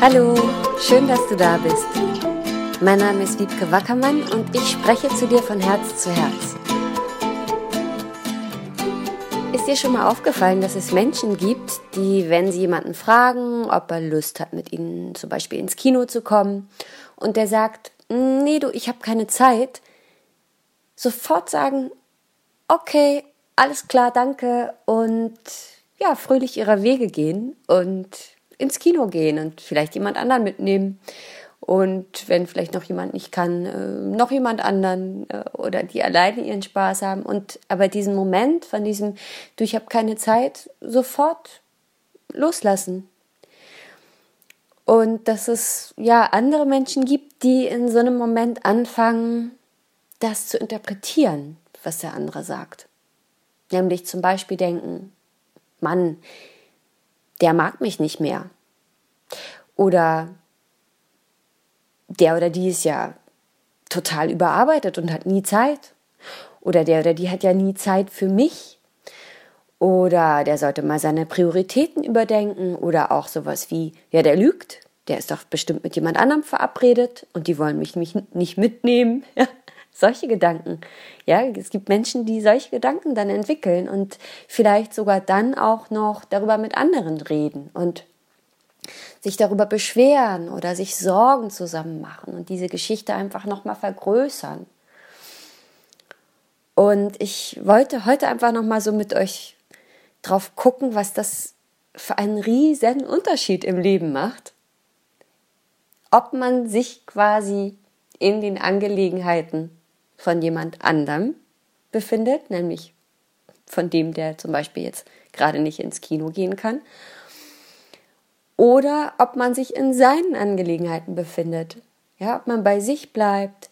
Hallo, schön, dass du da bist. Mein Name ist Wiebke Wackermann und ich spreche zu dir von Herz zu Herz. Ist dir schon mal aufgefallen, dass es Menschen gibt, die, wenn sie jemanden fragen, ob er Lust hat, mit ihnen zum Beispiel ins Kino zu kommen, und der sagt, nee, du, ich habe keine Zeit, sofort sagen, okay, alles klar, danke, und ja, fröhlich ihrer Wege gehen und ins Kino gehen und vielleicht jemand anderen mitnehmen. Und wenn vielleicht noch jemand nicht kann, äh, noch jemand anderen äh, oder die alleine ihren Spaß haben. Und aber diesen Moment von diesem, du, ich habe keine Zeit, sofort loslassen. Und dass es ja andere Menschen gibt, die in so einem Moment anfangen, das zu interpretieren, was der andere sagt. Nämlich zum Beispiel denken, Mann, der mag mich nicht mehr. Oder der oder die ist ja total überarbeitet und hat nie Zeit. Oder der oder die hat ja nie Zeit für mich. Oder der sollte mal seine Prioritäten überdenken. Oder auch sowas wie, ja, der lügt. Der ist doch bestimmt mit jemand anderem verabredet und die wollen mich nicht mitnehmen. solche Gedanken. Ja, es gibt Menschen, die solche Gedanken dann entwickeln und vielleicht sogar dann auch noch darüber mit anderen reden und sich darüber beschweren oder sich Sorgen zusammen machen und diese Geschichte einfach nochmal vergrößern. Und ich wollte heute einfach nochmal so mit euch drauf gucken, was das für einen riesen Unterschied im Leben macht. Ob man sich quasi in den Angelegenheiten von jemand anderem befindet, nämlich von dem, der zum Beispiel jetzt gerade nicht ins Kino gehen kann, oder ob man sich in seinen Angelegenheiten befindet. Ja, ob man bei sich bleibt,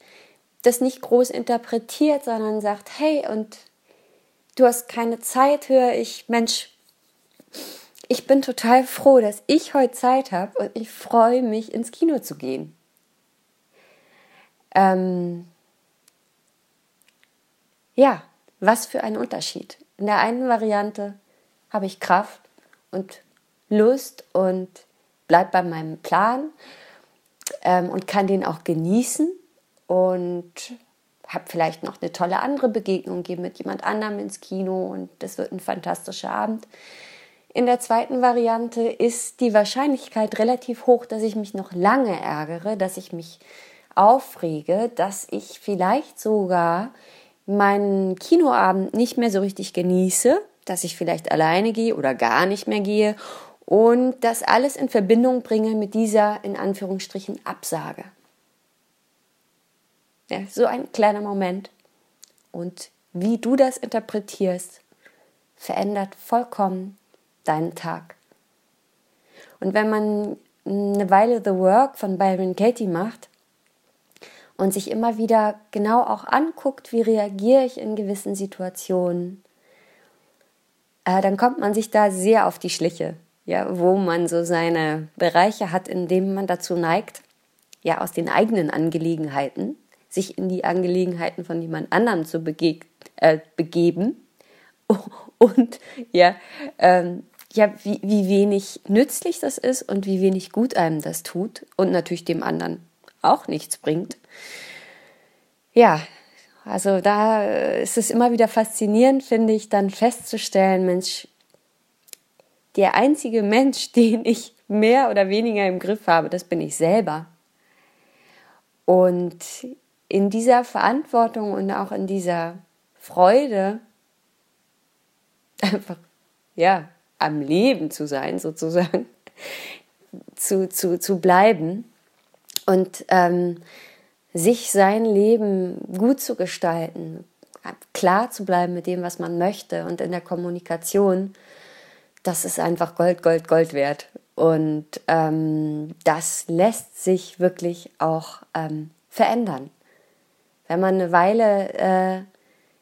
das nicht groß interpretiert, sondern sagt, hey, und du hast keine Zeit, höre ich, Mensch, ich bin total froh, dass ich heute Zeit habe und ich freue mich, ins Kino zu gehen. Ähm ja, was für ein Unterschied. In der einen Variante habe ich Kraft und Lust und bleib bei meinem Plan ähm, und kann den auch genießen und habe vielleicht noch eine tolle andere Begegnung, gehe mit jemand anderem ins Kino und das wird ein fantastischer Abend. In der zweiten Variante ist die Wahrscheinlichkeit relativ hoch, dass ich mich noch lange ärgere, dass ich mich aufrege, dass ich vielleicht sogar meinen Kinoabend nicht mehr so richtig genieße, dass ich vielleicht alleine gehe oder gar nicht mehr gehe und das alles in Verbindung bringe mit dieser in Anführungsstrichen Absage. Ja, so ein kleiner Moment. Und wie du das interpretierst, verändert vollkommen deinen Tag. Und wenn man eine Weile The Work von Byron Katie macht und sich immer wieder genau auch anguckt, wie reagiere ich in gewissen Situationen, äh, dann kommt man sich da sehr auf die Schliche ja, wo man so seine Bereiche hat, in denen man dazu neigt, ja, aus den eigenen Angelegenheiten sich in die Angelegenheiten von jemand anderem zu äh, begeben. Und ja, ähm, ja, wie, wie wenig nützlich das ist und wie wenig gut einem das tut und natürlich dem anderen auch nichts bringt. Ja, also da ist es immer wieder faszinierend, finde ich, dann festzustellen, Mensch, der einzige Mensch, den ich mehr oder weniger im Griff habe, das bin ich selber. Und in dieser Verantwortung und auch in dieser Freude, einfach, ja, am Leben zu sein, sozusagen, zu, zu, zu bleiben und ähm, sich sein Leben gut zu gestalten, klar zu bleiben mit dem, was man möchte und in der Kommunikation das ist einfach Gold, Gold, Gold wert. Und ähm, das lässt sich wirklich auch ähm, verändern. Wenn man eine Weile äh,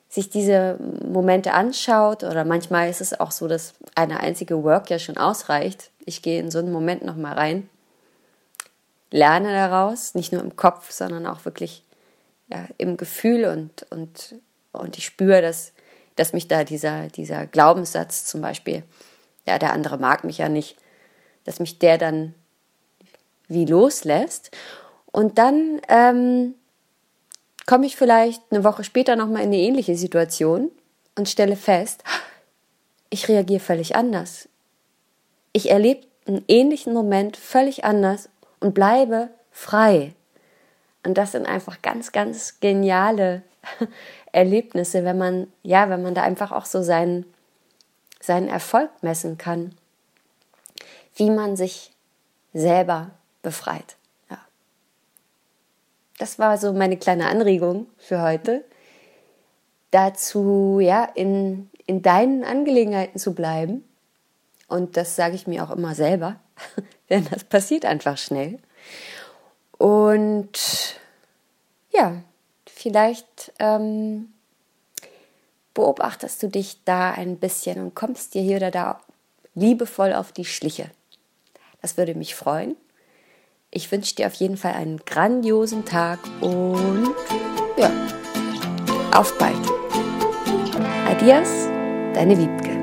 sich diese Momente anschaut, oder manchmal ist es auch so, dass eine einzige Work ja schon ausreicht. Ich gehe in so einen Moment nochmal rein, lerne daraus, nicht nur im Kopf, sondern auch wirklich ja, im Gefühl und, und, und ich spüre, dass, dass mich da dieser, dieser Glaubenssatz zum Beispiel ja, der andere mag mich ja nicht, dass mich der dann wie loslässt. Und dann ähm, komme ich vielleicht eine Woche später nochmal in eine ähnliche Situation und stelle fest, ich reagiere völlig anders. Ich erlebe einen ähnlichen Moment völlig anders und bleibe frei. Und das sind einfach ganz, ganz geniale Erlebnisse, wenn man, ja, wenn man da einfach auch so seinen, seinen Erfolg messen kann, wie man sich selber befreit. Ja. Das war so meine kleine Anregung für heute. Dazu, ja, in, in deinen Angelegenheiten zu bleiben. Und das sage ich mir auch immer selber, denn das passiert einfach schnell. Und ja, vielleicht ähm, beobachtest du dich da ein bisschen und kommst dir hier oder da liebevoll auf die Schliche. Das würde mich freuen. Ich wünsche dir auf jeden Fall einen grandiosen Tag und ja, auf bald. Adios, deine Wiebke.